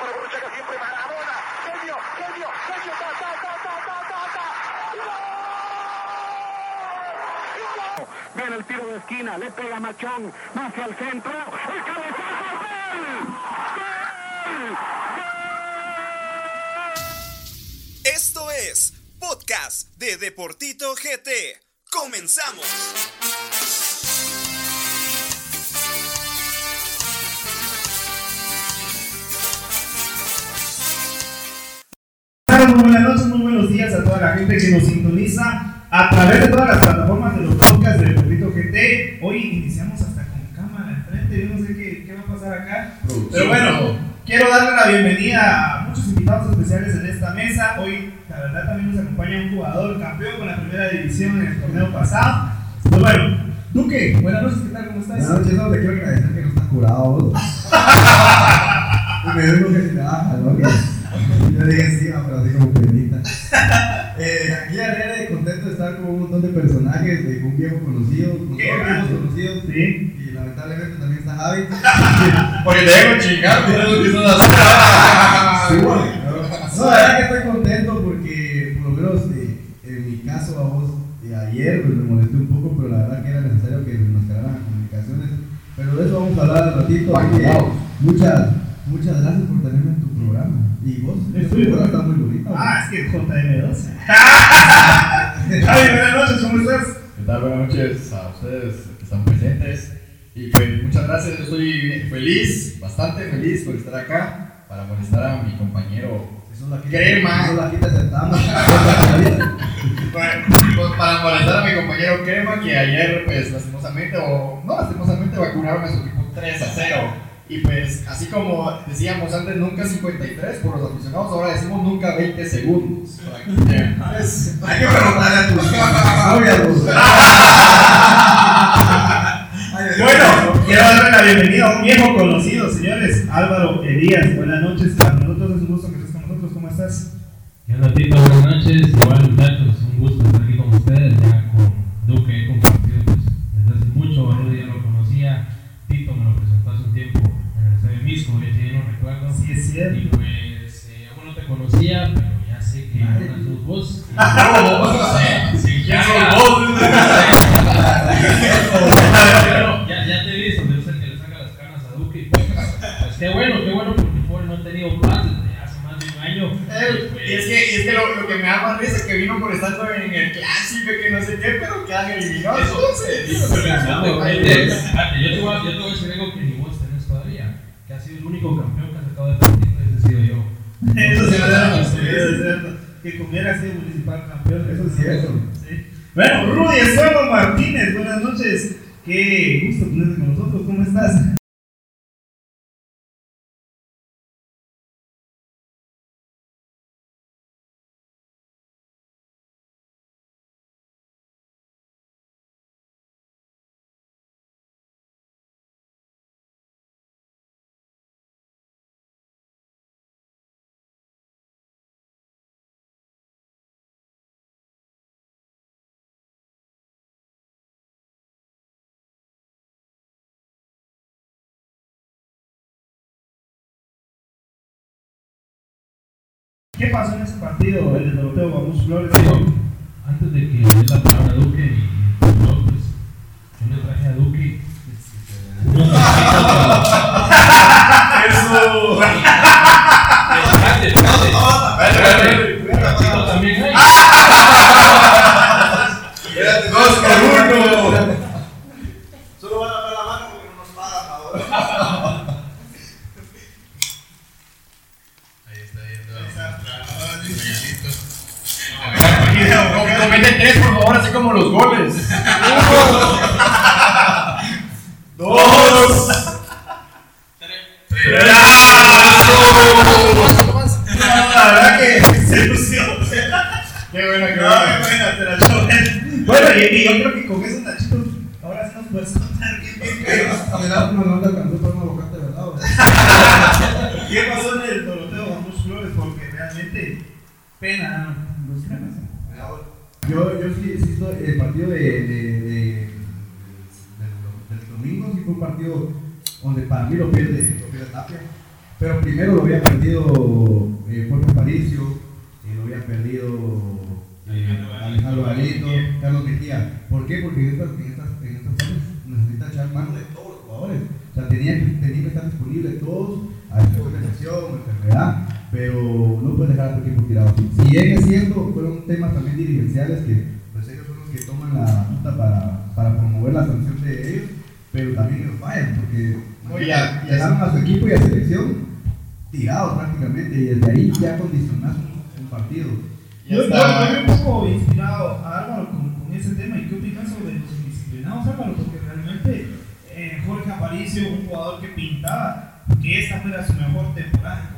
Borruchaga siempre Maradona. Genio, genio, genio. Ta, ta, ta, ta, ta, ta, ta. ¡Gol! Viene el tiro de esquina, le pega Machón, hacia el centro, el cabezazo, ¡gol! ¡Gol! Esto es Podcast de Deportito GT. ¡Comenzamos! Toda la gente que nos sintoniza a través de todas las plataformas de los podcasts de Deportito GT. Hoy iniciamos hasta con cámara enfrente, yo no sé qué, qué va a pasar acá. Pero bueno, quiero darle la bienvenida a muchos invitados especiales en esta mesa. Hoy, la verdad, también nos acompaña un jugador campeón con la primera división en el torneo pasado. Pues bueno, Duque, buenas noches, ¿qué tal? ¿Cómo estás? Buenas noches, no, te quiero agradecer que no estás curado me dijo que se te baja, ¿no? Yo dije sí, no, pero así como penita. Eh, aquí alegre y contento de estar con un montón de personajes, de un viejo conocido, con viejos conocidos. Sí. Y lamentablemente también está Javi. Porque te dejo chingar, por eso empiezas a Sí, hacer. bueno. No, la verdad que estoy contento porque, por lo menos eh, en mi caso, a vos, eh, ayer pues, me molesté un poco, pero la verdad que era necesario que nos quedaran las comunicaciones. Pero de eso vamos a hablar al ratito. que muchas, muchas gracias por tenerme en tu programa. Y vos, tu programa está muy. Ah, es que JM2. Javi, buenas noches, ¿cómo estás? ¿Qué tal? Buenas noches a ustedes que están presentes. Y pues muchas gracias, yo estoy feliz, bastante feliz por estar acá para molestar a mi compañero. Crema. Bueno, pues, para molestar a mi compañero Crema que ayer pues lastimosamente o no lastimosamente vacunaron a su equipo 3 a 0. Y pues así como decíamos antes nunca 53 por los aficionados, ahora decimos nunca 20 segundos. Pues, Hay que preguntarle a tus novias, Bueno, quiero darle la bienvenida a un viejo conocido, señores. Álvaro Elías, buenas noches. Para nosotros es un gusto que estés con nosotros. ¿Cómo estás? ¿Qué onda, Tito? Buenas noches. Igual, muchachos, un gusto estar aquí con ustedes. Ya con Tito me lo presentó hace un tiempo en el estadio Misco, ya sí, no recuerdo. Sí, es Y cierto. pues, eh, aún no te conocía, pero ya sé que ahora sos vos. Y- Sí, ya, ya, ya te he visto, debe ser que le saca las canas a Duque. y Pues, pues qué bueno, qué bueno, porque el pobre no ha tenido paz desde hace más de un año. Eh, Y es que, y es que lo, lo que me da más risa es que vino por estar en el clásico, que no sé qué, pero quedan eliminados. Espérate, yo te voy a yo te voy a decir algo que ni vos tenés todavía, que ha sido el único campeón que ha sacado de partido, ese he sido yo. Eso es cierto. Eso es cierto. Que comiera sido municipal campeón. Eso es cierto. Sí. Bueno, Rudy Estuardo Martínez, buenas noches. Qué gusto tenerte con nosotros. ¿Cómo estás? ¿Qué pasó en ese partido, el de Doroteo Vamos Flores? Antes de que le dé la palabra a Duque y yo, pues, yo le traje a Duque Eso. Espérate, espérate. También hay. como los goles. Dos. La verdad que se lució. Qué bueno, qué No, buena, te la bien. Bueno, y, yo creo que con esos nachitos, ahora puedes contar qué, Me da la onda cuando un aguacate, ¿verdad? qué pasó en el Doroteo Vamos Flores, porque realmente pena los ganas. Yo, yo sí, estoy, el partido de, de, de- del, domingo sí fue un partido donde para mí lo pierde, lo pierde Tapia. Pero primero lo había perdido eh, Jorge Aparicio, eh, lo había perdido eh, Alejandro Galito, Carlos Mejía. ¿Por qué? Porque en estas, en estas, estas fases necesita echar mano de todos los jugadores. O sea, tenía tenía que estar disponible todos, a de lesión, enfermedad, pero no puedes dejar a tu equipo tirado. Si bien es cierto, fueron temas también dirigenciales que pues ellos son los que toman la ruta para, para promover la sanción de ellos, pero también ellos fallan, porque No, y ya- ya- dejaron a su equipo y a selección tirados prácticamente, y desde ahí ya condicionas un, un partido. Yo, yo, me un poco inspirado a Álvaro con, con ese tema y qué opinas sobre los indisciplinados Álvaro, porque realmente eh, Jorge Aparicio, un jugador que pintaba que esta fuera su mejor temporada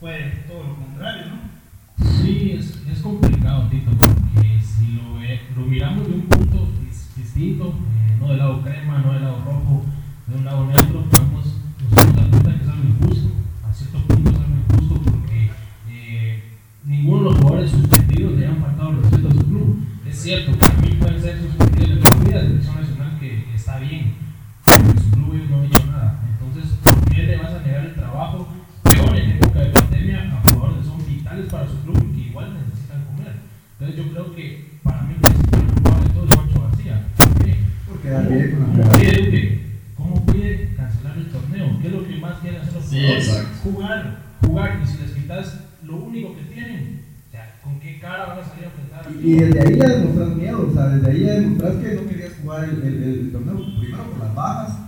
fue todo lo contrario, ¿no? Sí, es, es complicado, Tito, porque si lo, ve- lo miramos de un punto dis- distinto, eh, no del lado crema, no del lado rojo, de un lado neutro, podemos nos podemos dar cuenta que es algo injusto. A cierto punto es algo injusto porque eh, ninguno de los jugadores suspendidos le han faltado respeto a su club. Es cierto, para mí pueden ser suspendidos de por vida de selección nacional, que está bien, pero su club no han hecho nada. Entonces, ¿por qué le vas a negar el trabajo? En época de pandemia a jugadores que son vitales para su club y que igual necesitan comer. Entonces yo creo que para mí el principal culpable de todo es Juancho García. ¿Por qué? Porque da bien con la ¿Cómo pide Duque? ¿Cómo pide cancelar el torneo? ¿Qué es lo que más quieren hacer los Sí, jugadores? Jugar, jugar. Y si les quitas lo único que tienen, o sea, ¿con qué cara van a salir a enfrentar? Y, y desde ahí ya demostras miedo, o sea, desde ahí ya demostras que no querías jugar el, el- el torneo, primero por las bajas,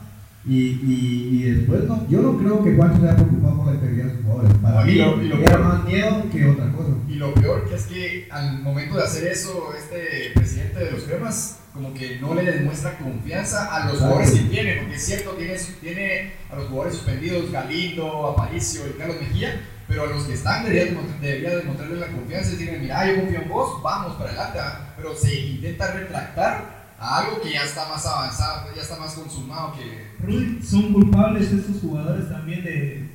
y, y, y después no, yo no creo que Juancho se haya preocupado por la integridad de sus jugadores. Para y mí lo- y lo era peor- más miedo que otra cosa. Y lo peor que es que al momento de hacer eso, este presidente de los cremas como que no le demuestra confianza a los jugadores que tiene, porque es cierto, tiene, tiene a los jugadores suspendidos, Galindo, Aparicio y Carlos Mejía, pero a los que están debería, debería demostrarles la confianza y decirle, mira, yo confío en vos, vamos para adelante, ¿ah?". pero se intenta retractar algo que ya está más avanzado, ya está más consumado que... Rudy, son culpables estos jugadores también de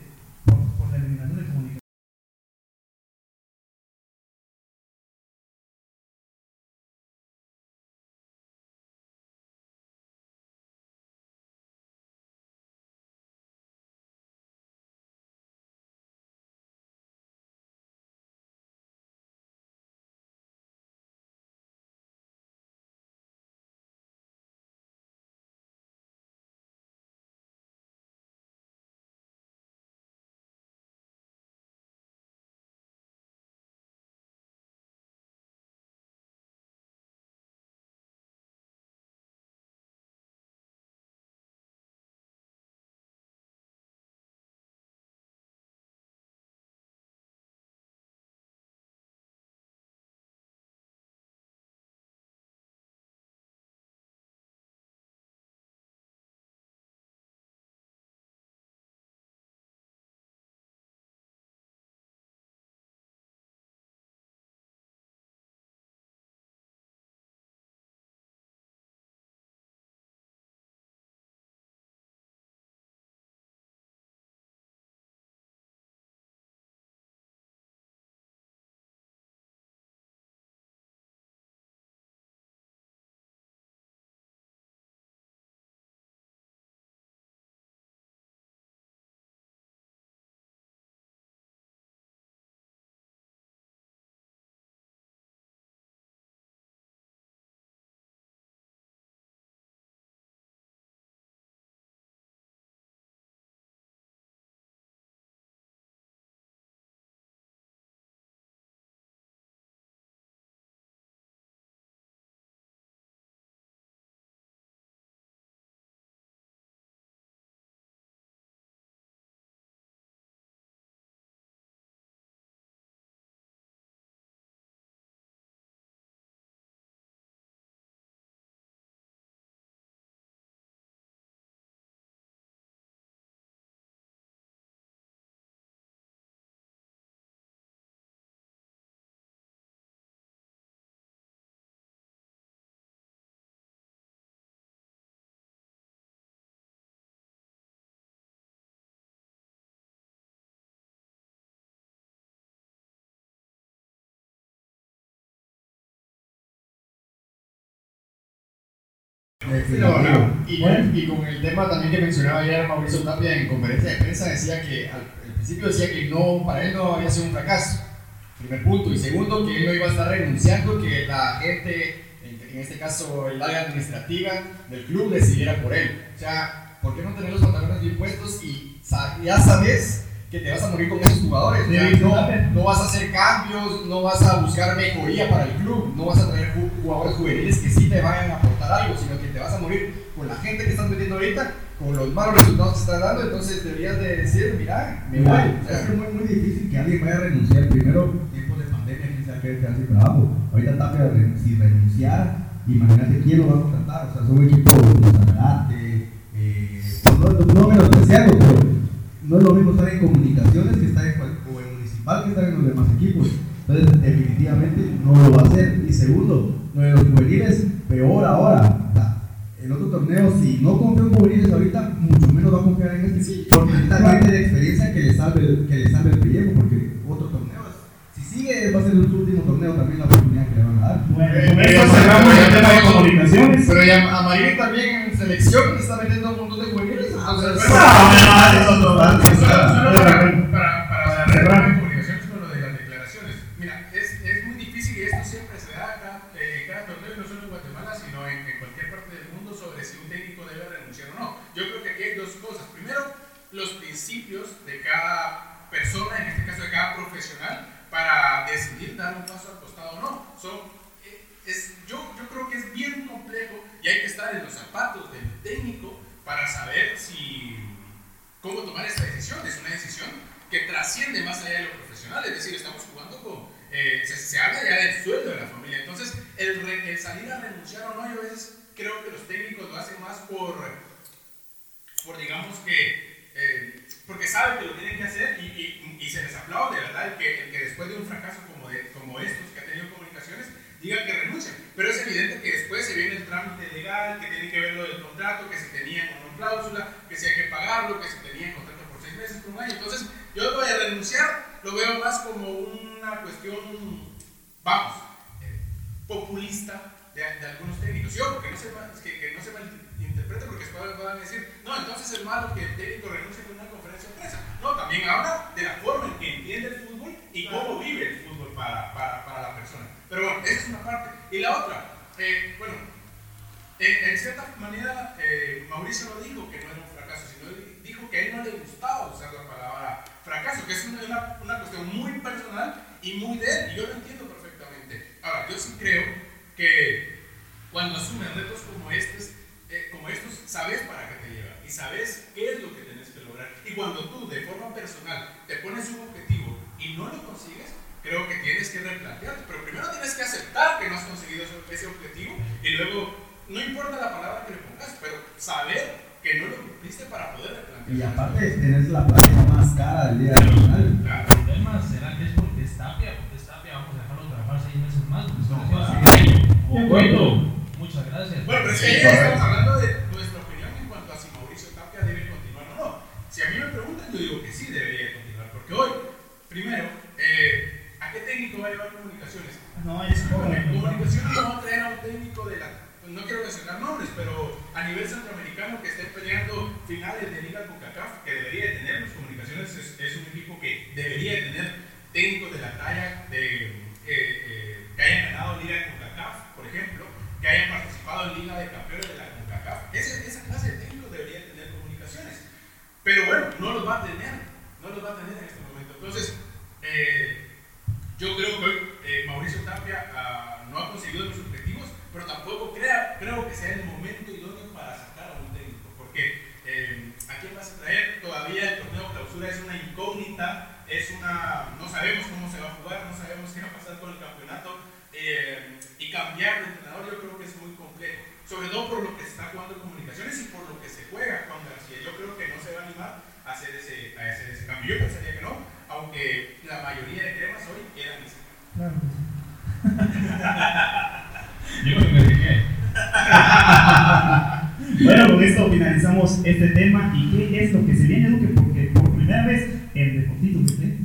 por, por la eliminación de comunicaciones. Definitivo. Y, Bueno. y con el tema también que mencionaba ayer Mauricio Tapia en conferencia de prensa, decía que al, al principio decía que no, para él no había sido un fracaso. Primer punto. Y segundo, que él no iba a estar renunciando, que la gente, en, en este caso el área administrativa del club, decidiera por él. O sea, ¿por qué no tener los pantalones bien puestos y sa- ya sabes que te vas a morir con esos jugadores? Sí, no, no vas a hacer cambios, no vas a buscar mejoría para el club, no vas a traer ju- jugadores juveniles que sí te vayan a aportar algo, sino que te vas a morir con la gente que estás metiendo ahorita, con los malos resultados que estás dando, entonces deberías de decir, mira, me voy. Mira, O sea, es muy, muy difícil que alguien vaya a renunciar. Primero, tiempos de pandemia, quién sabe qué sin trabajo. Ahorita Tapia, si renunciara, imagínate quién lo va a contratar. O sea, son un equipo de Sanarate, eh, pues no, no menospreciarlo, pero no es lo mismo estar en comunicaciones que estar en, o en municipal que estar en los demás equipos. Entonces, definitivamente no lo va a hacer. Y segundo, lo de los juveniles, peor ahora. O sea, el otro torneo, si no confía en juveniles ahorita, mucho menos va a confiar en este. porque necesita gente de experiencia que le salve el, que le salve el pellejo, porque otro torneo, si sigue, va a ser su último torneo también la oportunidad que le van a dar. Bueno, Eh, eh, esto eh, cerramos eh, el tema de eh, comunicaciones. Pero ya a Marín también en selección le está metiendo para, comunicaciones con lo de las declaraciones. Mira, es, muy difícil y esto siempre se da cada torneo, no solo en Guatemala, sino en cualquier parte del mundo, sobre si un técnico debe renunciar o no. Yo creo que aquí hay dos cosas. Primero, los principios de cada persona, en este caso de cada profesional, para decidir dar un paso al costado o no. Son, eh, es, yo, yo creo que es bien complejo y hay que estar en los zapatos del técnico para saber si cómo tomar esta decisión. Es una decisión que trasciende más allá de lo profesional, es decir, estamos jugando con, eh, se, se habla ya del sueldo de la familia. Entonces, el, re- el salir a renunciar o no, yo a veces creo que los hacen más por, por digamos que, eh, porque saben que lo tienen que hacer y, se les aplaude, de verdad, el que, el que después de un fracaso como, de, como estos que ha tenido comunicaciones, diga que renuncian. Pero es evidente que después se viene el trámite legal, que tiene que ver lo del contrato, que se tenía o no cláusula, que si hay que pagarlo, que se tenía contrato por seis meses, por un año. Entonces, yo lo de renunciar lo veo más como una cuestión, vamos, eh, populista de, de algunos técnicos. Yo, que no se, que, que no se malinterprete, porque después a decir, no, entonces es malo que el técnico renuncie en una conferencia de prensa. No, también habla de la forma en que entiende el fútbol y cómo vive el fútbol para, para, para la persona. Pero bueno, esa es una parte. Y la otra, eh, bueno, en, en cierta manera, eh, Mauricio lo dijo que no era un fracaso, sino dijo que a él no le gustaba usar la palabra fracaso, que es una, una, una cuestión muy personal y muy de él, y yo lo entiendo perfectamente. Ahora, yo sí creo que cuando asumes retos como estos, eh, como estos, sabes para qué te llevan y sabes qué es lo que tienes que lograr. Y cuando tú, de forma personal, te pones un objetivo y no lo consigues, creo que tienes que replantearte. Pero primero tienes que aceptar que no has conseguido ese- objetivo y luego, no importa la palabra que le pongas, pero saber que no lo cumpliste para poder replantearte. Y aparte, tenés la playa más cara del día nacional. Claro. El tema es porque es Tapia, porque es Tapia, vamos a dejarlo trabajar seis meses más. Pues, No, no, claro. Bueno, muchas gracias. Bueno, pero es que Sí, ayer correcto. estamos hablando de nuestra opinión en cuanto a si Mauricio Tapia debe continuar o no. Si a mí me preguntan, yo digo que sí debería de continuar, porque hoy, primero, eh, ¿a qué técnico va a llevar comunicaciones? No, es Comunicaciones no va a traer a un técnico de la, pues no quiero mencionar nombres, pero a nivel centroamericano que estén peleando finales de Liga CONCACAF, que debería de tener, pues Comunicaciones es, es un equipo que debería de tener técnicos de la talla de, eh, eh, que hayan ganado Liga de CONCACAF, por ejemplo, que hayan participado en Liga de Campeones de la CONCACAF. Ese- esa clase de técnicos debería tener comunicaciones. Pero bueno, no los va a tener, no los va a tener en este momento. Entonces, eh, yo creo que hoy eh, Mauricio Tapia ah, no ha conseguido los objetivos, pero tampoco crea, creo que sea el momento idóneo para sacar a un técnico, porque eh, ¿a quién vas a traer? Todavía el torneo clausura es una incógnita, es una, no sabemos cómo se va a jugar, no sabemos qué va a pasar con el campeonato, eh, y cambiar de entrenador yo creo que es muy complejo, sobre todo por lo que se está jugando en comunicaciones y por lo que se juega Juan García. Yo creo que no se va a animar a hacer ese, a hacer ese cambio. Yo pensaría que no, aunque la mayoría de cremas hoy quieran ese cambio. Yo creo que me fijé. Bueno, con esto finalizamos este tema. ¿Y qué es lo que se viene, Duque? Porque por primera vez el Deportito GT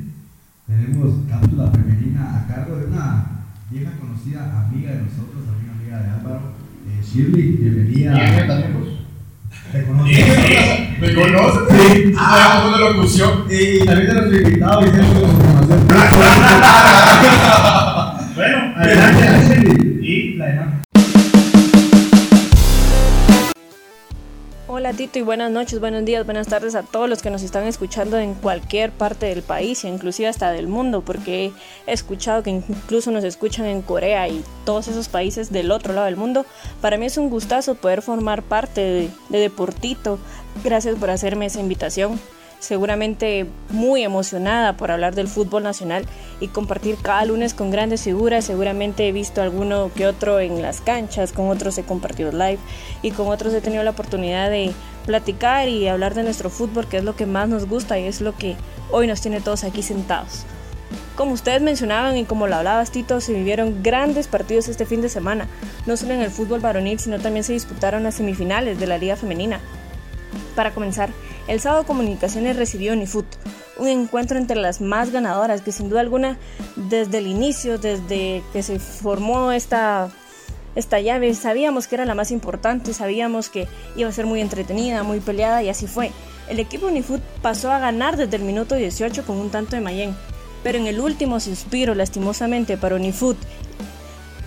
Tenemos cápsula femenina a cargo de una vieja conocida amiga de nosotros, también amiga de Álvaro, Eh, Shirley, bienvenida. Bien, también, pues. Te conozco. ¿Me conoces? Sí. Ah, una locución. Y también de nuestro invitado y siempre con información. Bueno, adelante, Shirley. Y la demás. Hola Tito y buenas noches, buenos días, buenas tardes a todos los que nos están escuchando en cualquier parte del país e inclusive hasta del mundo, porque he escuchado que incluso nos escuchan en Corea y todos esos países del otro lado del mundo. Para mí es un gustazo poder formar parte de, de Deportito. Gracias por hacerme esa invitación. Seguramente muy emocionada por hablar del fútbol nacional y compartir cada lunes con grandes figuras. Seguramente he visto alguno que otro en las canchas, con otros he compartido live y con otros he tenido la oportunidad de platicar y hablar de nuestro fútbol, que es lo que más nos gusta y es lo que hoy nos tiene todos aquí sentados. Como ustedes mencionaban y como lo hablabas Tito, se vivieron grandes partidos este fin de semana, no solo en el fútbol varonil, sino también se disputaron las semifinales de la Liga Femenina. Para comenzar, el sábado Comunicaciones recibió Unifut, un encuentro entre las más ganadoras que sin duda alguna desde el inicio, desde que se formó esta, esta llave, sabíamos que era la más importante, sabíamos que iba a ser muy entretenida, muy peleada y así fue. El equipo Unifut pasó a ganar desde el minuto 18 con un tanto de Mayen, pero en el último suspiro lastimosamente para Unifut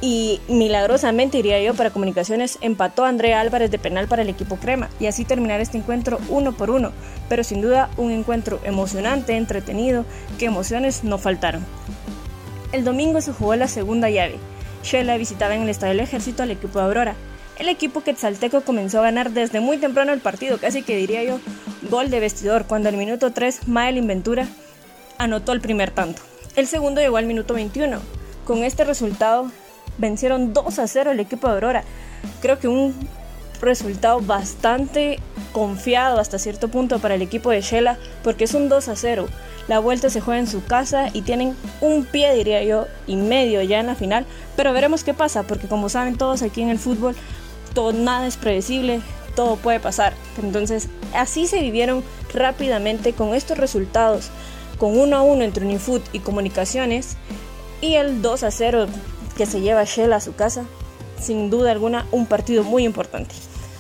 y milagrosamente, diría yo, para comunicaciones empató Andrea Álvarez de penal para el equipo crema y así terminar este encuentro uno por uno, pero sin duda un encuentro emocionante, entretenido, que emociones no faltaron. El domingo se jugó la segunda llave. Shela visitaba en el Estadio del Ejército al equipo de Aurora. El equipo quetzalteco comenzó a ganar desde muy temprano el partido, casi que diría yo gol de vestidor, cuando al minuto 3 Mael Ventura anotó el primer tanto. El segundo llegó al minuto 21. Con este resultado, vencieron 2 a 0 el equipo de Aurora. Creo que un resultado bastante confiado hasta cierto punto para el equipo de Shela porque es un 2 a 0. La vuelta se juega en su casa y tienen un pie, diría yo, y medio ya en la final. Pero veremos qué pasa porque como saben todos aquí en el fútbol, todo nada es predecible, todo puede pasar. Entonces así se vivieron rápidamente con estos resultados, con 1 a 1 entre Unifoot y Comunicaciones y el 2 a 0 que se lleva Shell a su casa, sin duda alguna un partido muy importante.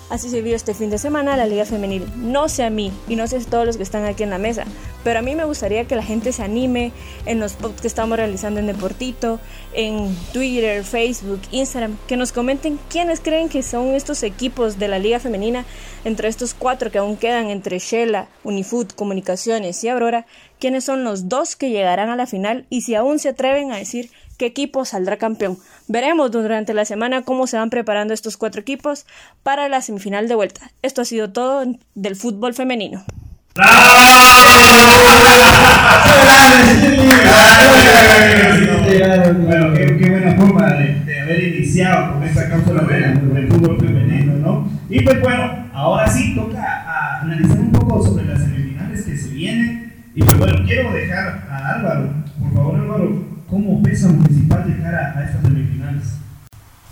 Así se vio este fin de semana la Liga Femenil. No sé a mí y no sé a todos los que están aquí en la mesa, pero a mí me gustaría que la gente se anime en los posts que estamos realizando en Deportito, en Twitter, Facebook, Instagram, que nos comenten quiénes creen que son estos equipos de la Liga Femenina, entre estos cuatro que aún quedan, entre Shela, Unifood, Comunicaciones y Aurora, quiénes son los dos que llegarán a la final y si aún se atreven a decir qué equipo saldrá campeón. Veremos durante la semana cómo se van preparando estos cuatro equipos para la semifinal de vuelta. Esto ha sido todo del fútbol femenino. Bueno, qué, qué buena forma de, de haber iniciado con esta cápsula del, del fútbol femenino, ¿no? Y pues bueno, ahora sí toca analizar un poco sobre las semifinales que se vienen. Y pues bueno, quiero dejar a Álvaro,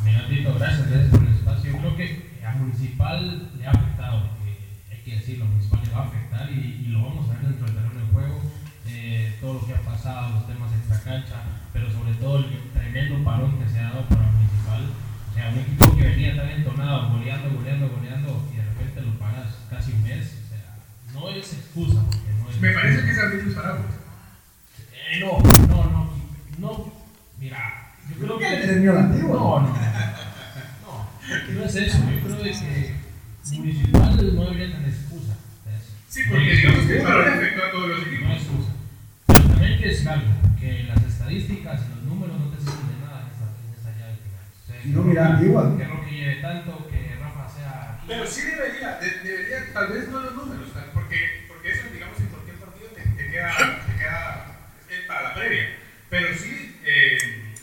Gracias, gracias por el espacio. Yo creo que a Municipal le ha afectado, eh, hay que decirlo, Municipal le va a afectar y, y lo vamos a ver dentro del terreno de juego. Eh, todo lo que ha pasado, los temas extra cancha, pero sobre todo el tremendo parón que se ha dado para Municipal. O sea, un equipo que venía tan entonado, goleando, goleando, goleando, y de repente lo pagas casi un mes. O sea, no es excusa, porque no es Me parece que es abrir los paraguas. Eh, no, no, no, no. Mira, yo creo que. ¿Eres mío la antigua? No, no. No, no es eso. Yo creo de que Municipal no debería tener excusa. de eso. Sí, porque digamos que el parón afectó a todos los No equipos. hay excusa. Pero también hay que decir algo: que las estadísticas y los números no te sirven de nada en esa, en esa llave final. O sea, Si no, mira, antigua. Que Roque lleve tanto, que Rafa sea. aquí. Pero sí debería, de- debería, tal vez no los números, tal- porque, porque eso, digamos, en cualquier partido te, te queda, te queda eh, para la previa. Pero sí, eh,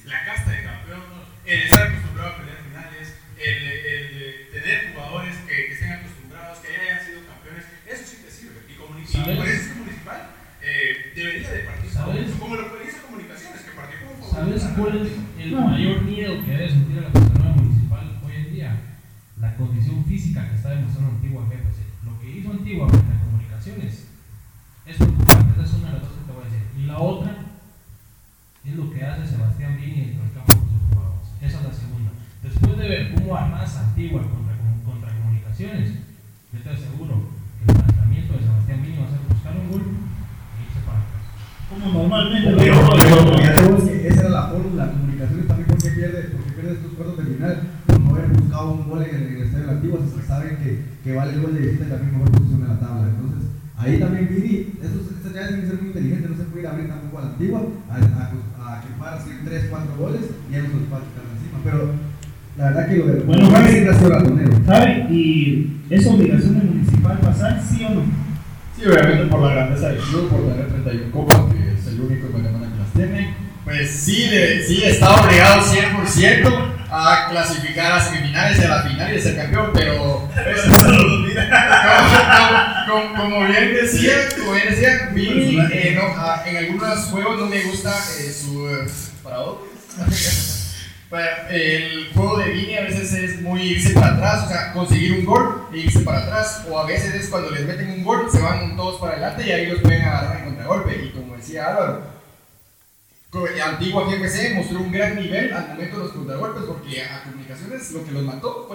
la casta de campeón, el estar acostumbrado a pelear finales, el, el, eh, tener jugadores que, que estén acostumbrados, que hayan sido campeones, eso sí te sirve. Y, comuni- y ¿Sabes? por eso es que Municipal eh, debería de partir ¿Sabes? como, como lo que hizo Comunicaciones, que partió como ¿Sabes favorito. cuál es el mayor miedo que debe sentir la persona municipal hoy en día? La condición física que está demostrando Antigua GPC. Lo que hizo Antigua frente a Comunicaciones es preocupante. Esa es una de las cosas que te voy a decir. Y la otra es lo que hace Sebastián Vini dentro del campo con sus jugadores. Esa es la segunda. Después de ver cómo armas Antigua contra, contra comunicaciones, la verdad que lo de Bueno, Javi Javi, siempre ha sido ratonero. ¿Sabe? ¿Y es obligación del municipal pasar, sí o no? Sí, obviamente por la grandeza del club, por tener 31 copas, que es el único que las tiene, pues sí, de- sí está obligado 100% a clasificar a semifinales y a la final y a ser campeón, pero pues, como, como- como bien decía, como bien decía, Vini, eh, no, ah, en algunos juegos no me gusta eh, su eh, parador. El juego de Vini a veces es muy irse para atrás, o sea, conseguir un gol e irse para atrás, o a veces es cuando les meten un gol, se van todos para adelante y ahí los pueden agarrar en contragolpe. Y como decía Álvaro, Antigua GFC mostró un gran nivel al momento de los contragolpes, porque a Comunicaciones lo que los mató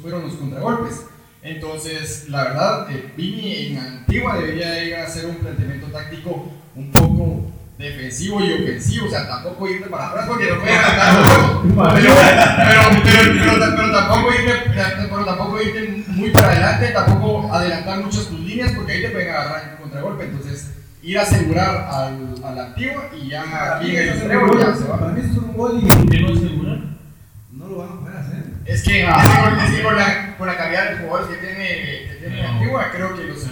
fueron los contragolpes. Entonces, la verdad, eh, Vini en Antigua debería ir a hacer un planteamiento táctico un poco defensivo y ofensivo, o sea, tampoco irte para atrás porque no pueden ganar. Pero, pero, pero, pero, pero tampoco irte, pero tampoco irte muy para adelante, tampoco adelantar muchas tus líneas porque ahí te pueden agarrar en contragolpe. Entonces, ir a asegurar al, a la antigua y ya aquí en el extremo ya se va. Para mí eso es un gol y ¿Por qué no asegurar? no lo van a poder hacer. Es que, es que con- la, con la calidad de jugadores que tiene, que tiene No. Antigua, creo que los.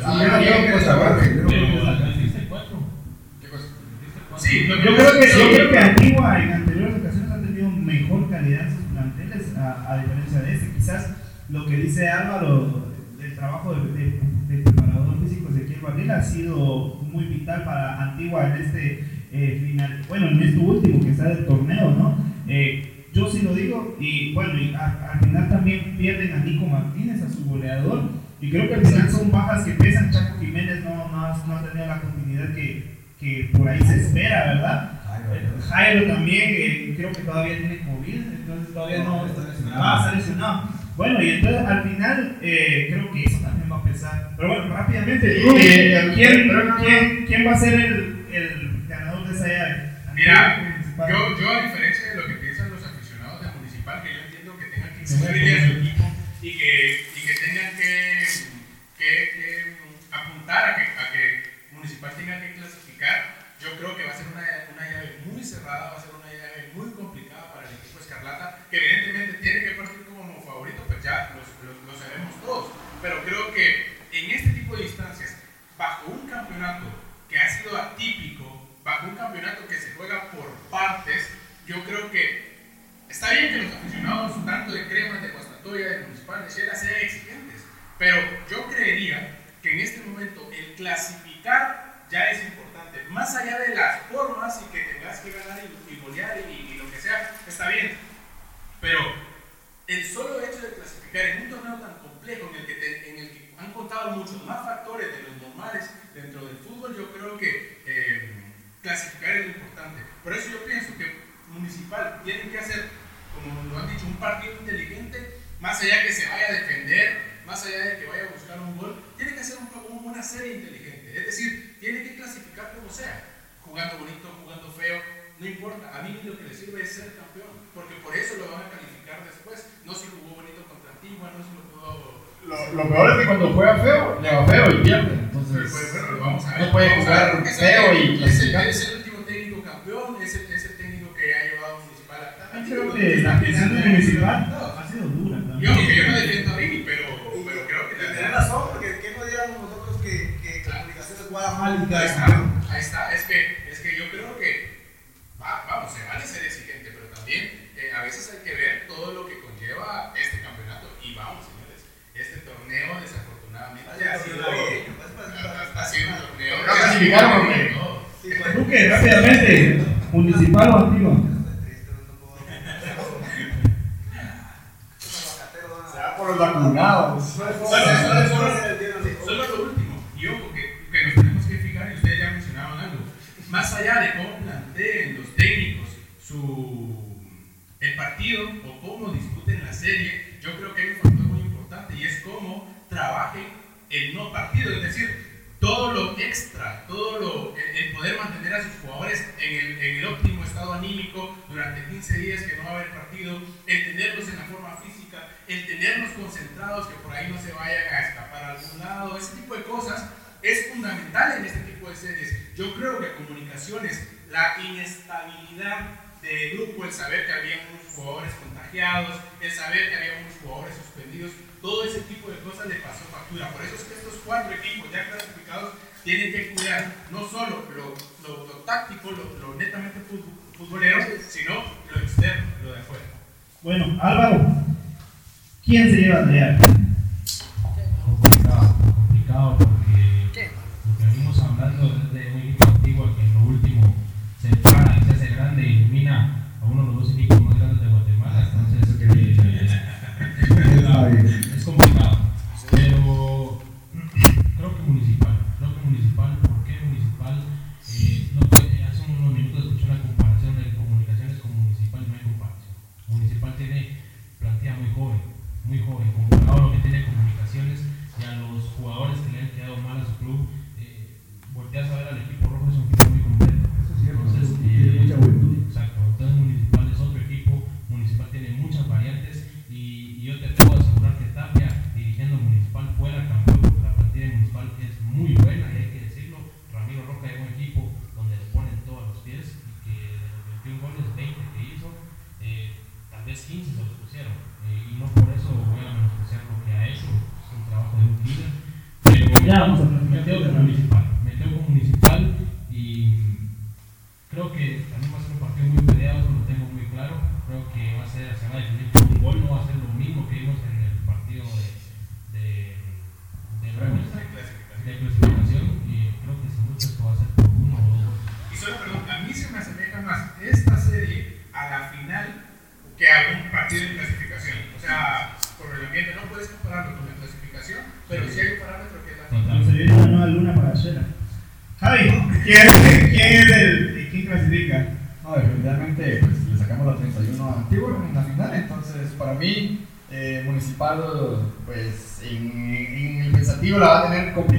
Sí, Yo creo que, yo creo que Antigua en anteriores ocasiones ha tenido mejor calidad en sus planteles, a, a diferencia de este. Quizás lo que dice Álvaro, el trabajo del de, de preparador físico Ezequiel Barril ha sido muy vital para Antigua en este eh, final, bueno, en este último que está del torneo, ¿no? Eh, yo sí lo digo, y bueno, y a- al final también pierden a Nico Martínez, a su goleador, y creo que al final son bajas que pesan. Chaco Jiménez no, no, no ha tenido la continuidad que, que por ahí se espera, ¿verdad? Jairo también, eh, creo que todavía tiene COVID, entonces todavía no, No, está lesionado. Ah, está lesionado. Bueno, y entonces al final eh, creo que eso también va a pesar. Pero bueno, rápidamente, eh, ¿quién, pero quién, quién va a ser el, el ganador de esa llave? Mira, Municipal. yo, yo a diferencia de lo que piensan los aficionados de Municipal, que yo entiendo que tengan que inscribirle a su equipo y que, y que tengan que, que, que apuntar a que, a que Municipal tenga que clasificar, yo creo que va a ser una, una llave muy cerrada, va a ser una llave muy complicada para el equipo Escarlata, que evidentemente tiene que partir como favorito, pues ya lo, sabemos todos, pero creo que en este tipo de instancias, bajo un campeonato que ha sido atípico, bajo un campeonato que se juega por partes, yo creo que está bien que los aficionados, tanto de Crema, de Guastatoya, de Municipal, de Shela, sean exigentes, pero de cómo planteen los técnicos su, el partido o cómo disputen la serie, yo creo que inestabilidad de grupo, el saber que había unos jugadores contagiados, el saber que había unos jugadores suspendidos, todo ese tipo de cosas le pasó factura. Por eso es que estos cuatro equipos ya clasificados tienen que cuidar no solo lo, lo, táctico, lo, netamente futbolero, sino lo externo, lo de afuera. Bueno, Álvaro, ¿quién se lleva a pelear? Complicado, complicado porque lo que venimos hablando desde un equipo antiguo que en lo último se se hace grande y elimina a uno de los dos equipos más grandes de Guatemala. Entonces, que eh, es complicado. Pero creo que municipal, creo que municipal, ¿por qué municipal? Eh, no hace unos minutos escuché una comparación de comunicaciones con municipal y no hay comparación. Municipal tiene plantilla muy joven, muy joven, comparado a lo que tiene comunicaciones y a los jugadores que le han quedado mal a su club. Eh, volteas a ver al equipo rojo, es un equipo muy completo. Entonces, eh, exacto. Entonces,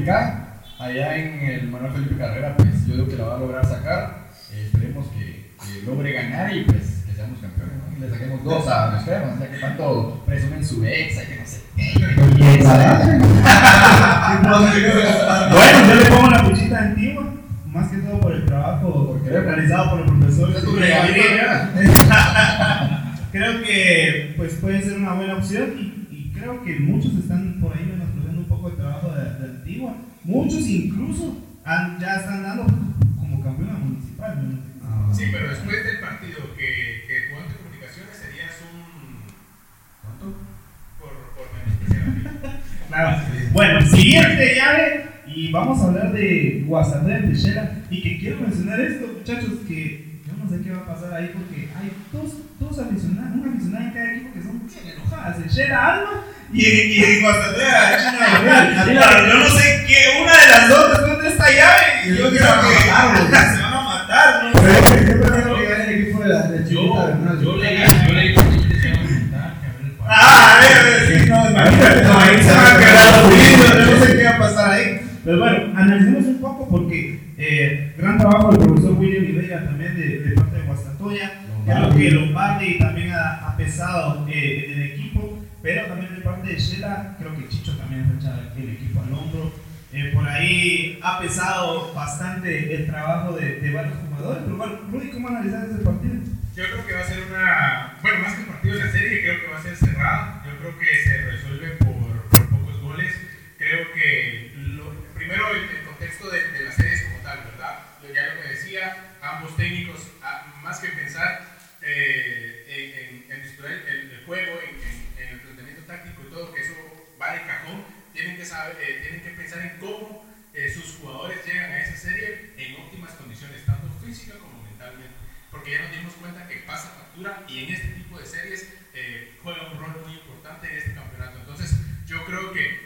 allá en el Manuel Felipe Carrera pues yo creo que la va a lograr sacar, eh, esperemos que, que logre ganar y pues que seamos campeones, ¿no? y le saquemos dos a los cremas, ya que tanto presumen su ex, que no sé qué. Bueno, yo le pongo la puchita antigua, más que todo por el trabajo realizado por el profesor. Creo que pues puede ser una buena opción y, y creo que muchos están por ahí menospreciando un poco el trabajo Antigua. Muchos incluso han- ya están dando como campeona municipal. ¿no? Sí, pero después del partido que, que jugó ante comunicaciones serías un. ¿Cuánto? Por, por. Claro. Bueno, siguiente llave y vamos a hablar de Guasandé de Techera y que quiero mencionar esto, muchachos, que yo no sé qué va a pasar ahí porque hay dos, dos aficionados, una aficionada en cada equipo que son bien enojadas, Techera Alma y, y en Guasandé a China Gabriel. Pero yo no sé qué, una de las dos después de esta llave, y yo creo que se van a matar, yo que se a partido. Ah, a ver, a ver, sí, no, no, ahí se va a quedar ruido, yo no sé qué va a pasar ahí. Pero bueno, analicemos un poco porque eh, gran trabajo del profesor William Rivera también de, de parte de Guastatoya. Que Lombardi también ha, ha pesado eh, en el equipo, pero también de Shela, creo que Chicho también ha echado el equipo al hombro. Eh, por ahí ha pesado bastante el trabajo de, de varios jugadores. Pero bueno, Rudy, ¿cómo analizas ese partido? Yo creo que va a ser una. Bueno, más que un partido de la serie, creo que va a ser cerrada. Yo creo que se resuelve por, por pocos goles. Creo que. Lo, primero, el, el contexto de, de las series como tal, ¿verdad? Ya lo que decía, ambos técnicos, ah, más que pensar eh, en, en, en el, el juego, en, en- en el planteamiento táctico y todo, que va de cajón, tienen que, saber, eh, tienen que pensar en cómo eh, sus jugadores llegan a esa serie en óptimas condiciones, tanto física como mentalmente. Porque ya nos dimos cuenta que pasa factura y en este tipo de series eh, juega un rol muy importante en este campeonato. Entonces, yo creo que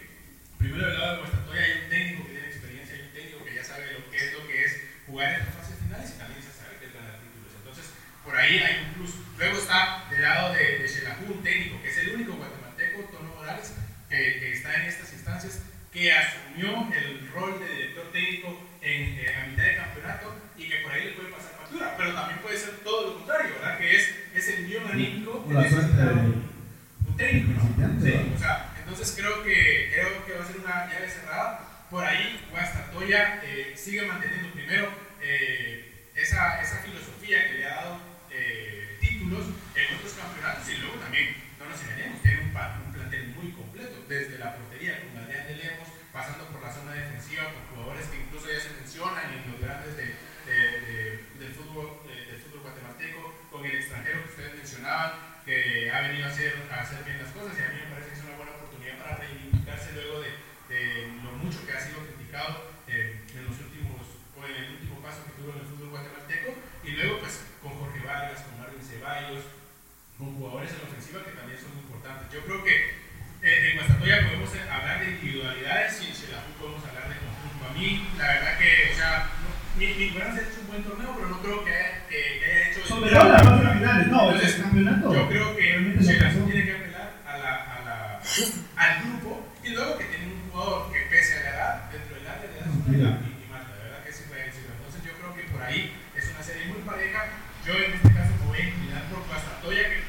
yo en este caso me voy a inclinar por Guastatoya, que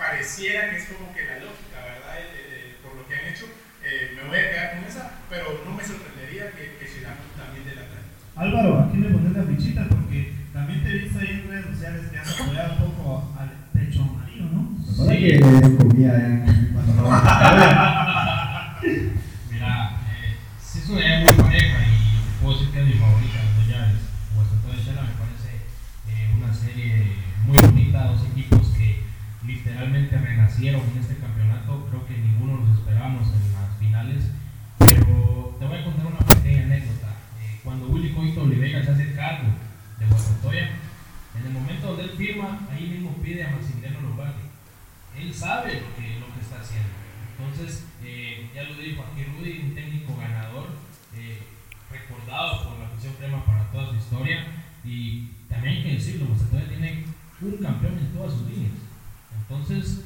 pareciera que es como que la lógica, ¿verdad? Eh, eh, eh, por lo que han hecho, me voy a quedar con esa, pero no me sorprendería que, que llegamos también de la tarde. Álvaro, aquí le pones la fichita porque también te viste ahí en redes sociales que has apoyado un poco al pecho amarillo, ¿no? Sí, que comía en Entonces,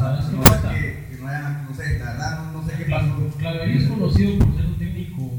¿sabes pues, no, sé, qué pasó. Es conocido por ser un técnico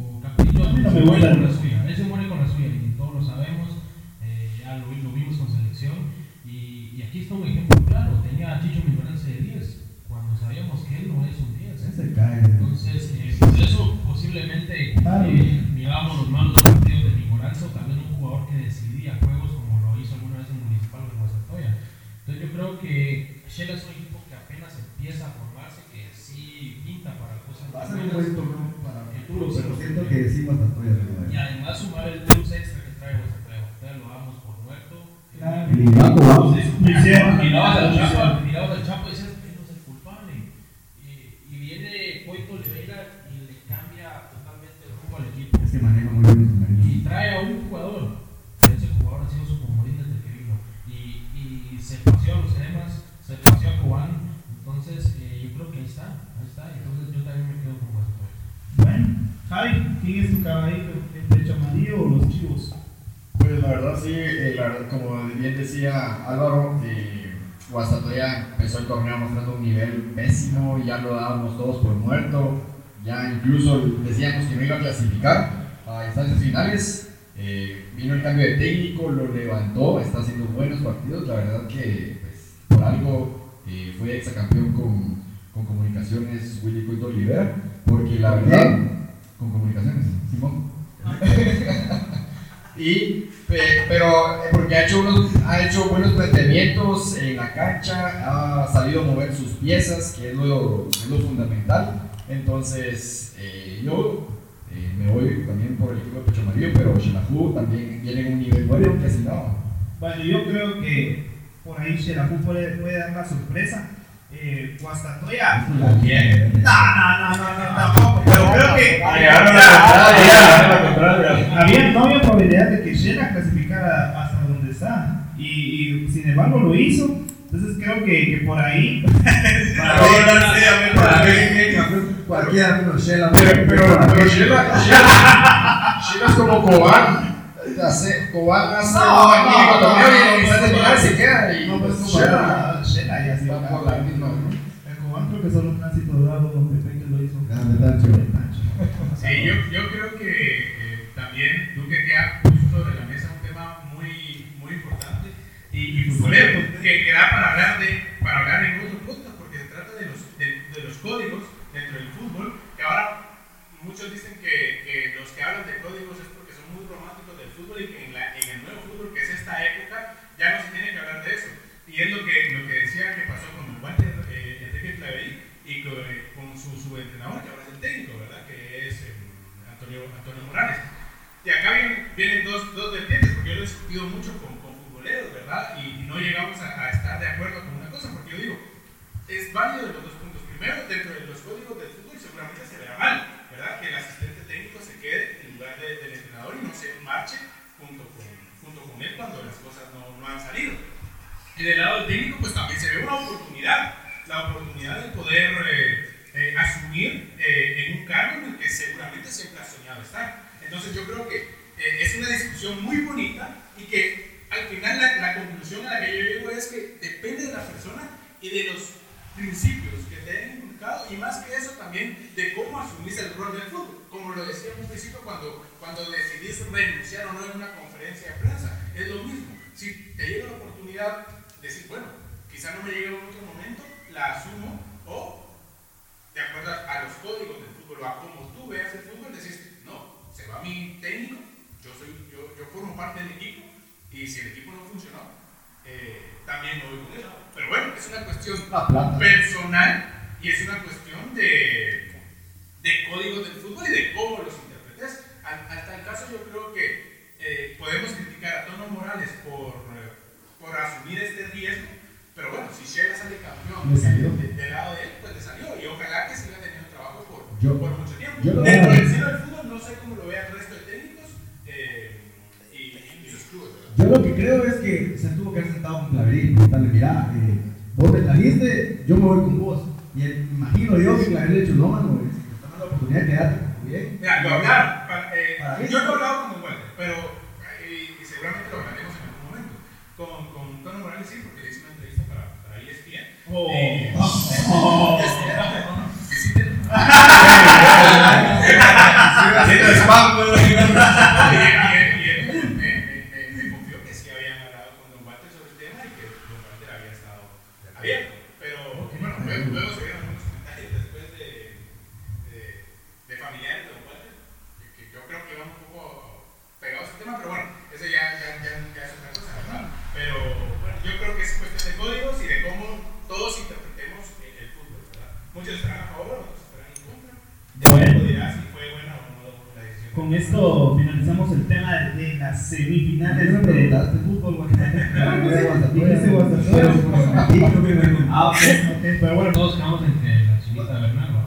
el torneo mostrando un nivel pésimo, ya lo dábamos todos por muerto, ya incluso decíamos que no iba a clasificar a instancias finales. Eh, vino el cambio de técnico, lo levantó, está haciendo buenos partidos, la verdad que pues, por algo eh, fue exacampeón con, con comunicaciones Willy Cueto Oliver, porque la verdad, con comunicaciones, Simón. Y, eh, pero porque ha hecho, unos, ha hecho buenos planteamientos en la cancha, ha sabido mover sus piezas, que es lo, es lo fundamental. Entonces, eh, yo eh, me voy también por el equipo de Pecho Amarillo, pero Shelahu también viene en un nivel bueno, que si no. Bueno, yo creo que por ahí Shelahu puede, puede dar la sorpresa eh, Guastatoya. La. No, no, no, no, no, tampoco. Pero creo que había, no había probabilidad de que Shela clasificara hasta donde está. Y, y sin embargo lo hizo. Entonces creo que, que por ahí. Para mí, cualquiera menos Shela. Pero, pero, pero Sheila, Sheila, Sheila es como Cobán. Hace, Cobán hace No, magnífico no, y no, no, final no, se queda. Y No, pues Shela ya va por la misma. ¿no? El Cobán creo que solo un tránsito dorado donde Pepe lo hizo. Grande Tacho. Sí, yo, yo creo que eh, también Duque que ha puesto sobre la mesa un tema muy, muy importante y, y futbolero, que, que da para hablar, de, para hablar en otro podcast, porque se trata de los, de, de los códigos dentro del fútbol, que ahora muchos dicen que, que los que hablan de códigos es porque son muy románticos del fútbol en, la, en el nuevo fútbol, que es esta época, ya no se tiene que hablar de eso. Y es lo que, lo que decía que pasó con Walter eh, Enrique Claverí y con, eh, con su, su entrenador, que ahora es el técnico, ¿verdad? Que es eh, Antonio, Antonio Morales. Y acá vienen, vienen dos, dos vertientes, porque yo lo he discutido mucho con, con futboleros, ¿verdad? Y, y no llegamos a, a estar de acuerdo con una cosa, porque yo digo, es válido de los dos puntos. Primero, dentro de los códigos del Y del lado del técnico, pues también se ve una oportunidad, la oportunidad de poder eh, eh, asumir eh, en un cargo en el que seguramente siempre ha soñado estar. Entonces yo creo que eh, es una discusión muy bonita y que al final la, la conclusión a la que yo llego es que depende de la persona y de los principios que te han inculcado y más que eso también de cómo asumís el rol del fútbol. Como lo decía un principio cuando, cuando decidís renunciar o no en una conferencia de prensa, es lo mismo. Si te llega la oportunidad de decir, bueno, quizá no me llegue en otro momento, la asumo o de acuerdo a, los códigos del fútbol o a cómo tú veas el fútbol, decís, no, se va mi técnico, yo, soy, yo, yo formo parte del equipo y si el equipo no funcionó, eh, también me voy con él. Pero bueno, es una cuestión personal y es una cuestión de, de códigos del fútbol y de cómo los interpretes. Hasta el caso yo creo que eh, podemos criticar a Tono Morales por, por asumir este riesgo, pero bueno, si Shela sale campeón salió. de- del lado de él, pues le salió y ojalá que siga teniendo trabajo por, Yo- por mucho tiempo. yo lo Dentro del cielo del fútbol no sé cómo lo vea el resto de técnicos eh, y, y los clubes, ¿verdad? Yo lo que creo es que se tuvo que haber sentado con Claverí y preguntarle, mira, eh, vos me trajiste, yo me voy con vos. Y el- imagino yo que Claverí le dicho, no, mano, te están dando la oportunidad, quédate, bien. Mira, lo hablaron. para- eh, Para yo no he hablado con Walter, pero eh, seguramente lo hablaremos en algún momento. Con, Morales sí, porque le hice una entrevista para, para ESPN. Oh. Eh, Oh spam, ¿no? y, y- y él me, me- me- me confió que sí habían hablado con Don Walter sobre el tema y que Don Walter había estado abierto. Pero bueno, luego, luego se vieron algunos comentarios después de, de, de familiares de Don Walter, que, que yo creo que iban un poco pegados al tema, pero bueno, eso ya, ya, ya, ya es otra cosa, ¿verdad? Pero bueno, yo creo que es cuestión de códigos y de cómo todos interpretemos el, el fútbol, ¿verdad? Muchos estarán a favor, otros estarán en contra. Bueno. Tú dirás si fue buena o no la decisión. Con esto finalizamos el tema de, de las semifinales ¿Qué me de preguntaste? fútbol guatemalteco. Dijiste Guastatoya. Guastatoya. Ah, ok, ok, pero bueno. Todos quedamos entre la chinita Bernal, ¿no?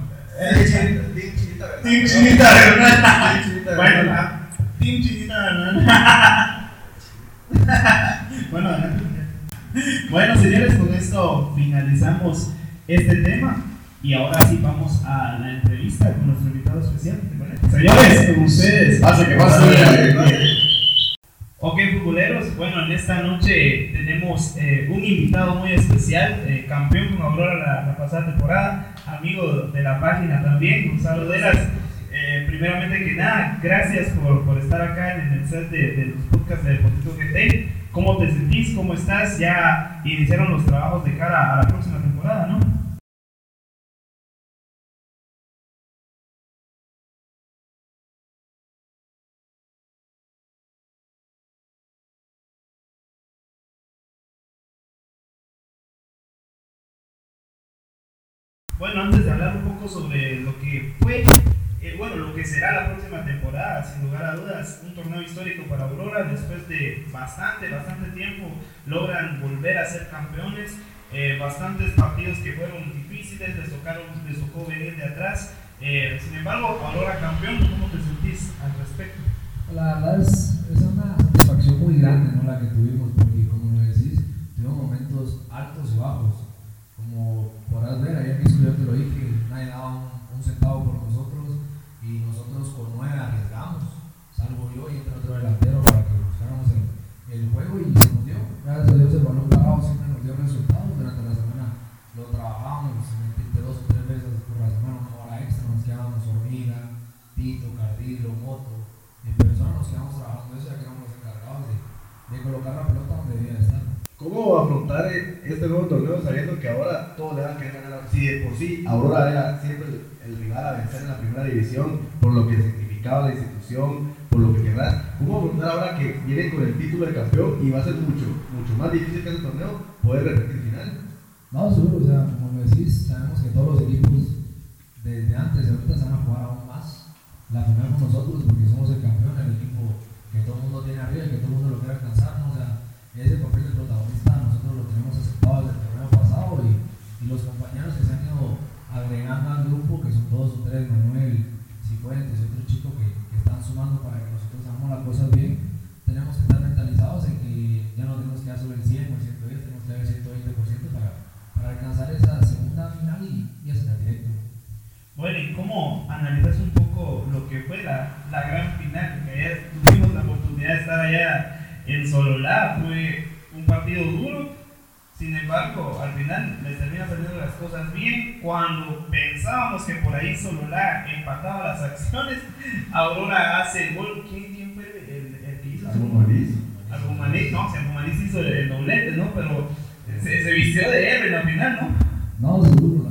Team Chinita Bernal. Bueno, la Team Chinita Bernal. bueno, adelante. Bueno, señores, con esto finalizamos este tema. Y ahora sí vamos a la entrevista con nuestro invitado especial. ¿te parece? Señores, con ustedes. Pase, que pase. Ok, futboleros, bueno, en esta noche tenemos eh, un invitado muy especial, eh, campeón con Aurora la, la pasada temporada, amigo de la página también, Gonzalo Delas. Eh, primeramente que nada, gracias por, por estar acá en el set de, de los podcasts de Deportivo GT. ¿Cómo te sentís? ¿Cómo estás? Ya iniciaron los trabajos de cara a la próxima temporada, ¿no? Bueno, antes de hablar un poco sobre lo que fue, eh, bueno, lo que será la próxima temporada, sin lugar a dudas, un torneo histórico para Aurora, después de bastante, bastante tiempo logran volver a ser campeones. eh, bastantes partidos que fueron difíciles, les, tocaron, les tocó venir de atrás. Eh, sin embargo, ahora campeón, ¿cómo te sentís al respecto? La verdad es, es una satisfacción muy grande ¿no? la que tuvimos, porque como lo decís, tuvimos momentos altos y bajos. Como podrás ver, ayer mismo yo te lo dije, nadie daba un, centavo por nosotros y nosotros con nueve arriesgamos, salvo yo y entre otro delantero para que buscáramos el, juego y se nos dio. Gracias a Dios el balón parado siempre nos dio resultados. Durante la semana lo trabajábamos, dos o tres veces por la semana, una hora extra, nos quedábamos hormiga, Tito, Cardillo, Moto. En persona nos quedamos trabajando eso ya que éramos encargados de, de colocar la pelota donde debía estar. ¿Cómo afrontar este nuevo torneo sabiendo que ahora todos le van a querer ganar? Si de por sí Aurora era siempre el, el rival a vencer en la primera división, por lo que significaba la institución, por lo que querrás, ¿cómo afrontar ahora que viene con el título de campeón y va a ser mucho, mucho más difícil que ese torneo poder repetir final? No, seguro, o sea, como lo decís, sabemos que todos los equipos desde antes y ahorita se van a jugar aún más la final con nosotros porque somos el campeón, el equipo que todo el mundo tiene arriba y que todo el mundo lo quiere alcanzar, ¿no? o sea, ese papel de protagonista nosotros lo tenemos aceptado desde el torneo pasado y, y los compañeros que se han ido agregando al grupo, que son dos o tres, Manuel, Cifuentes otro chico que, que están sumando para que nosotros hagamos las cosas bien, tenemos que estar mentalizados en que ya no tenemos que dar solo el 100 o el 110, tenemos que dar el 120% para, para alcanzar esa segunda final y, y ascender directo. Bueno, ¿y cómo analizas un poco lo que fue la, la gran final? Porque ayer tuvimos la oportunidad de estar allá en Sololá, fue un partido duro, sin embargo, al final les termina saliendo las cosas bien. Cuando pensábamos que por ahí Sololá empataba las acciones, Aurora hace el gol. ¿Quién, quién fue el, el que hizo? Argumaniz. Argumaniz, no, si Argumaniz hizo el, el doblete, ¿no? Pero se, se vistió de héroe en la final, ¿no? No, seguro,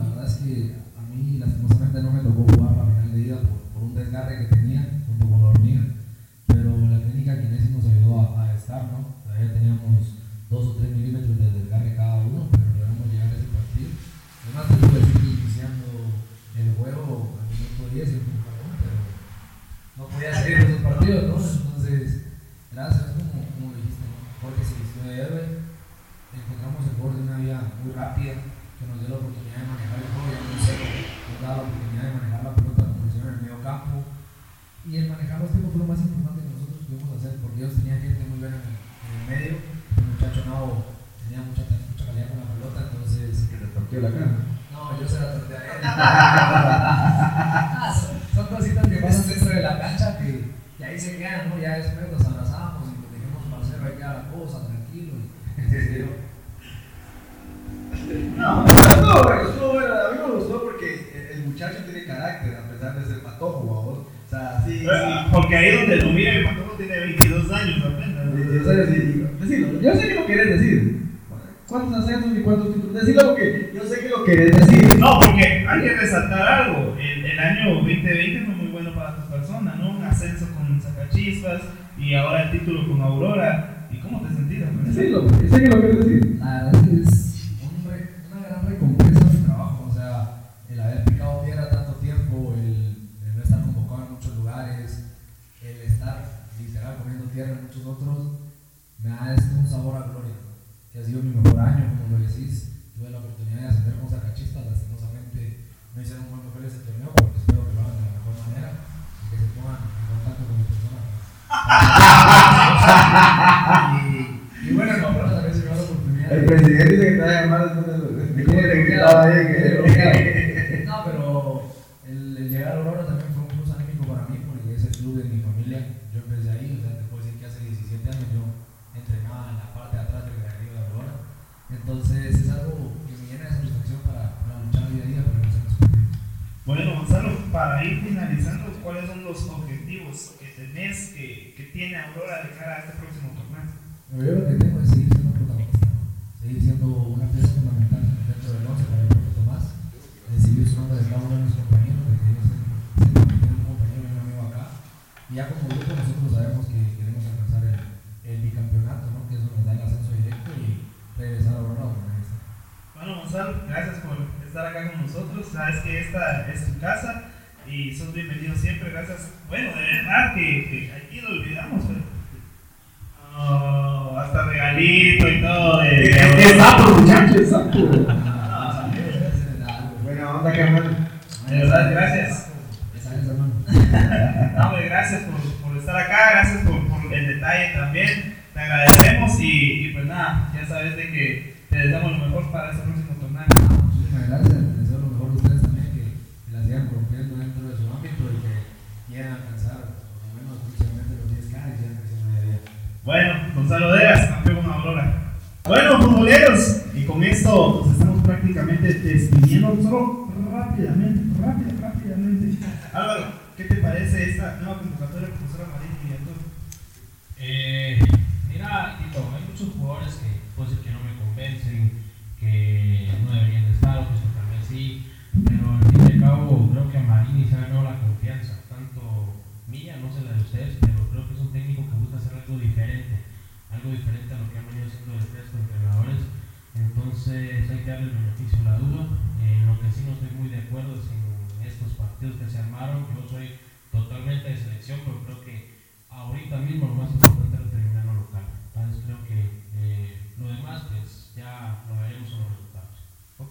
la cosa, tranquilo. No, no, estuvo bueno. A mí me gustó porque el muchacho tiene carácter, a pesar de ser patojo, babos. O sea, sí, sí. Porque ahí donde lo mira, el Patojo tiene 22 años apenas. ¿no? Yo sé, decir, decirlo. Yo sé que lo querés decir. ¿Cuántos ascensos y cuántos títulos? Decirlo porque yo sé que lo querés decir. No, porque hay que resaltar algo. El, el año 2020 fue muy bueno para tu persona, ¿no? Un ascenso con Sacachispas y ahora el título con Aurora. ¿Y cómo te eso? Decirlo, yo sé que lo querés decir. La verdad que, que tiene Aurora de cara a este próximo torneo? Pero yo lo que tengo es seguir siendo protagonista, seguir siendo una pieza fundamental dentro del 11 para el proyecto más, de seguir sumando de cada uno de mis compañeros, de que ellos siempre siempre tienen un compañero y un amigo acá. Y ya como grupo nosotros sabemos que queremos alcanzar el, el bicampeonato, ¿no? que eso nos da el ascenso directo y regresar a Aurora. Bueno, Gonzalo, gracias por estar acá con nosotros. Sabes que esta es tu casa y sos bienvenido siempre. Gracias. Bueno, de verdad que, que aquí lo olvidamos, tranquilo.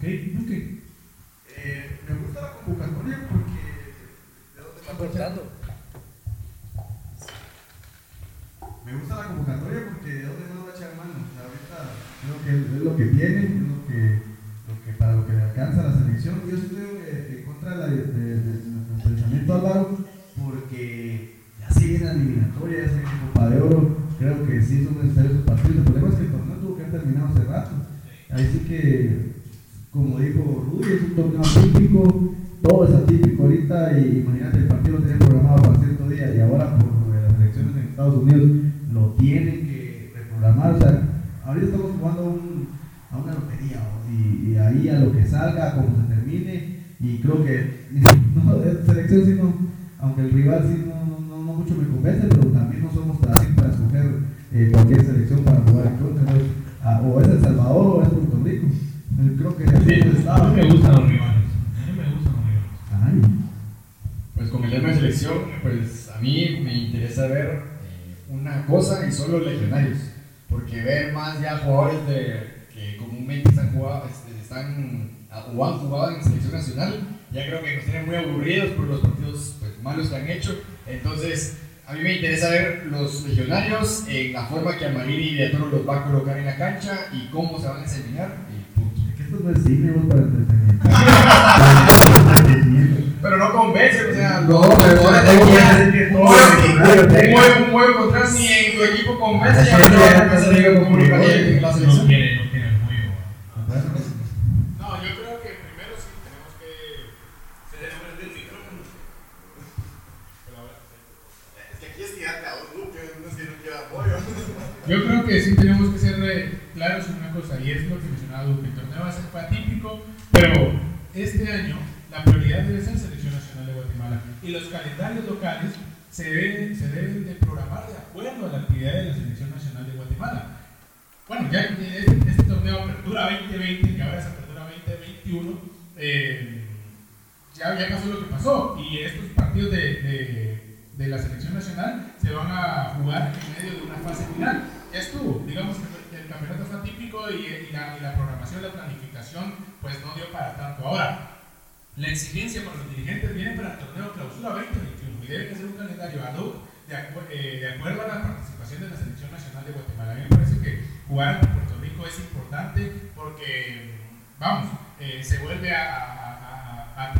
Ok, Duque. Eh, me gusta la convocatoria porque. ¿De dónde está cortando? En tu equipo ya no va a en el yo creo que primero sí tenemos que micrófono. Es aquí es a un no apoyo. Yo creo que sí tenemos que ser eh, claros en una cosa, y es lo que mencionaba Duque. El torneo va a ser atípico, pero este año la prioridad debe ser Selección Nacional de Guatemala. Y los calendarios locales se deben, se deben de programar de acuerdo a la actividad de la Selección Nacional de Guatemala. Bueno, ya este, este torneo Apertura 2020, que ahora es Apertura 2021, eh, ya, ya pasó lo que pasó. Y estos partidos de, de, la selección nacional se van a jugar en medio de una fase final. Ya estuvo, digamos que el campeonato fue atípico y, y la, y la programación, la planificación, pues no dio para tanto. Ahora, la exigencia para los dirigentes viene para el torneo Clausura 2021 y debe que ser un calendario ad hoc de, acu- eh, de acuerdo a la participación de la selección nacional de Guatemala. A mí me parece que jugar ante Puerto Rico es importante porque, vamos, eh, se vuelve a,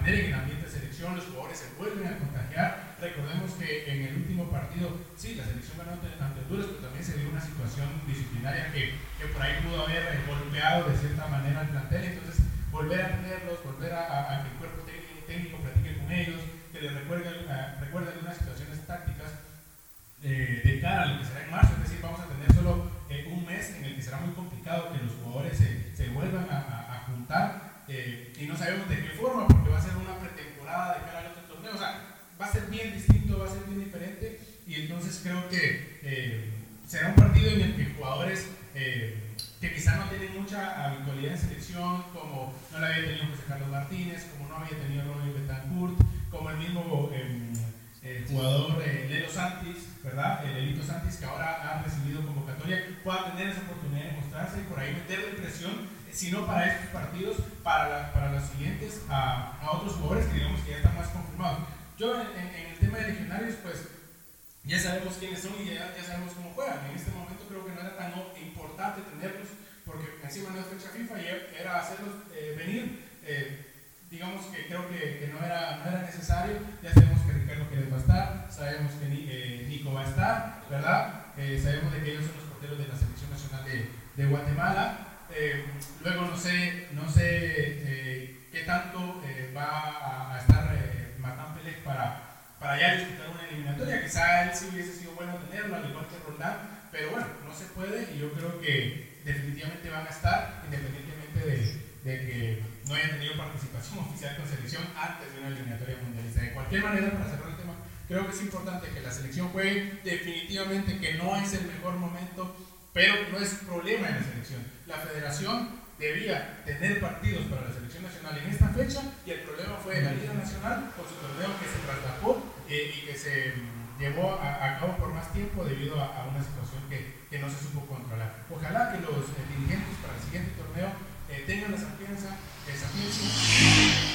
tener en el ambiente de selección, los jugadores se vuelven a contagiar. Recordemos que en el último partido, sí, la selección ganó ante, ante Honduras, pero también se dio una situación disciplinaria que, por ahí pudo haber golpeado de cierta manera al plantel. Entonces, volver a tenerlos, volver a, a- a que el cuerpo técnico, técnico platique con ellos, que les recuerden, eh, recuerden unas situaciones tácticas eh, de cara a lo que será en marzo, es decir, vamos a tener solo eh, un mes en el que será muy complicado que los jugadores se, vuelvan a, a- a juntar eh, y no sabemos de qué forma, porque va a ser una pretemporada de cara al otro torneo, o sea, va a ser bien distinto, va a ser bien diferente y entonces creo que eh, será un partido en el tienen mucha habitualidad en selección, como no la había tenido José Carlos Martínez, como no había tenido Robin Betancourt, como el mismo... em, el jugador eh, Lelo Santis, ¿verdad? El Elito Santis que ahora ha recibido convocatoria, pueda tener esa oportunidad de mostrarse y por ahí meterle presión, si no para estos partidos, para, la- para los siguientes, a, a otros jugadores que digamos que ya están más confirmados. Yo en, en- en el tema de legionarios, pues ya sabemos quiénes son y ya, ya sabemos cómo juegan. En este momento creo que no era tan importante tenerlos porque encima no es fecha FIFA y era hacerlos eh, venir. eh, digamos que creo que, no, era, no era necesario. Ya sabemos que Ricardo Pérez va a estar, sabemos que eh, Nico va a estar, ¿verdad? Sabemos de que ellos son los porteros de la selección nacional de, de Guatemala. Luego no sé, no sé qué tanto va a, estar Matán Pérez para, para ya disputar una eliminatoria. Quizá él sí hubiese sido bueno tenerlo, al igual que Roldán, pero bueno, no se puede y yo creo que definitivamente van a estar, independientemente de, de que no hayan tenido participación oficial con selección antes de una eliminatoria mundialista. De cualquier manera, para cerrar el tema, creo que es importante que la selección juegue, definitivamente que no es el mejor momento, pero no es problema en la selección. La federación debía tener partidos para la selección nacional en esta fecha y el problema fue la Liga Nacional con su torneo que se trasladó eh, y que se mm, llevó a, cabo por más tiempo debido a, una situación que, que no se supo controlar. Ojalá que los eh, dirigentes para el siguiente torneo eh, tengan la sapiencia,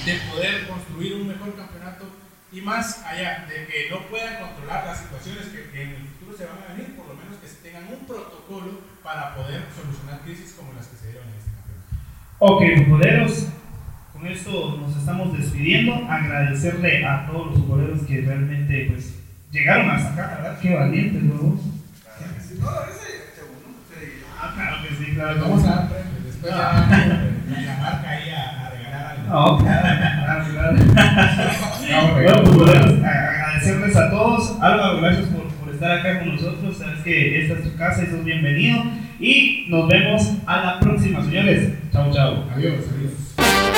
de poder construir un mejor campeonato y más allá de que no puedan controlar las situaciones que, que en el futuro se van a venir, por lo menos que tengan un protocolo para poder solucionar crisis como las que se dieron en este campeonato. Ok, futboleros, con esto nos estamos despidiendo. Agradecerle a todos los futboleros que realmente pues llegaron hasta acá, verdad, qué valientes, huevos. Ah, claro que sí, claro que Vamos sí. a dar premios, después la marca ahí a, a regalar algo. No, claro, claro, claro. Bueno, a- agradecerles a todos. Álvaro, gracias por, por estar acá con nosotros. Sabes que esta es tu casa y sos bienvenido. Y nos vemos a la próxima, señores. Chao, chao. Adiós, adiós.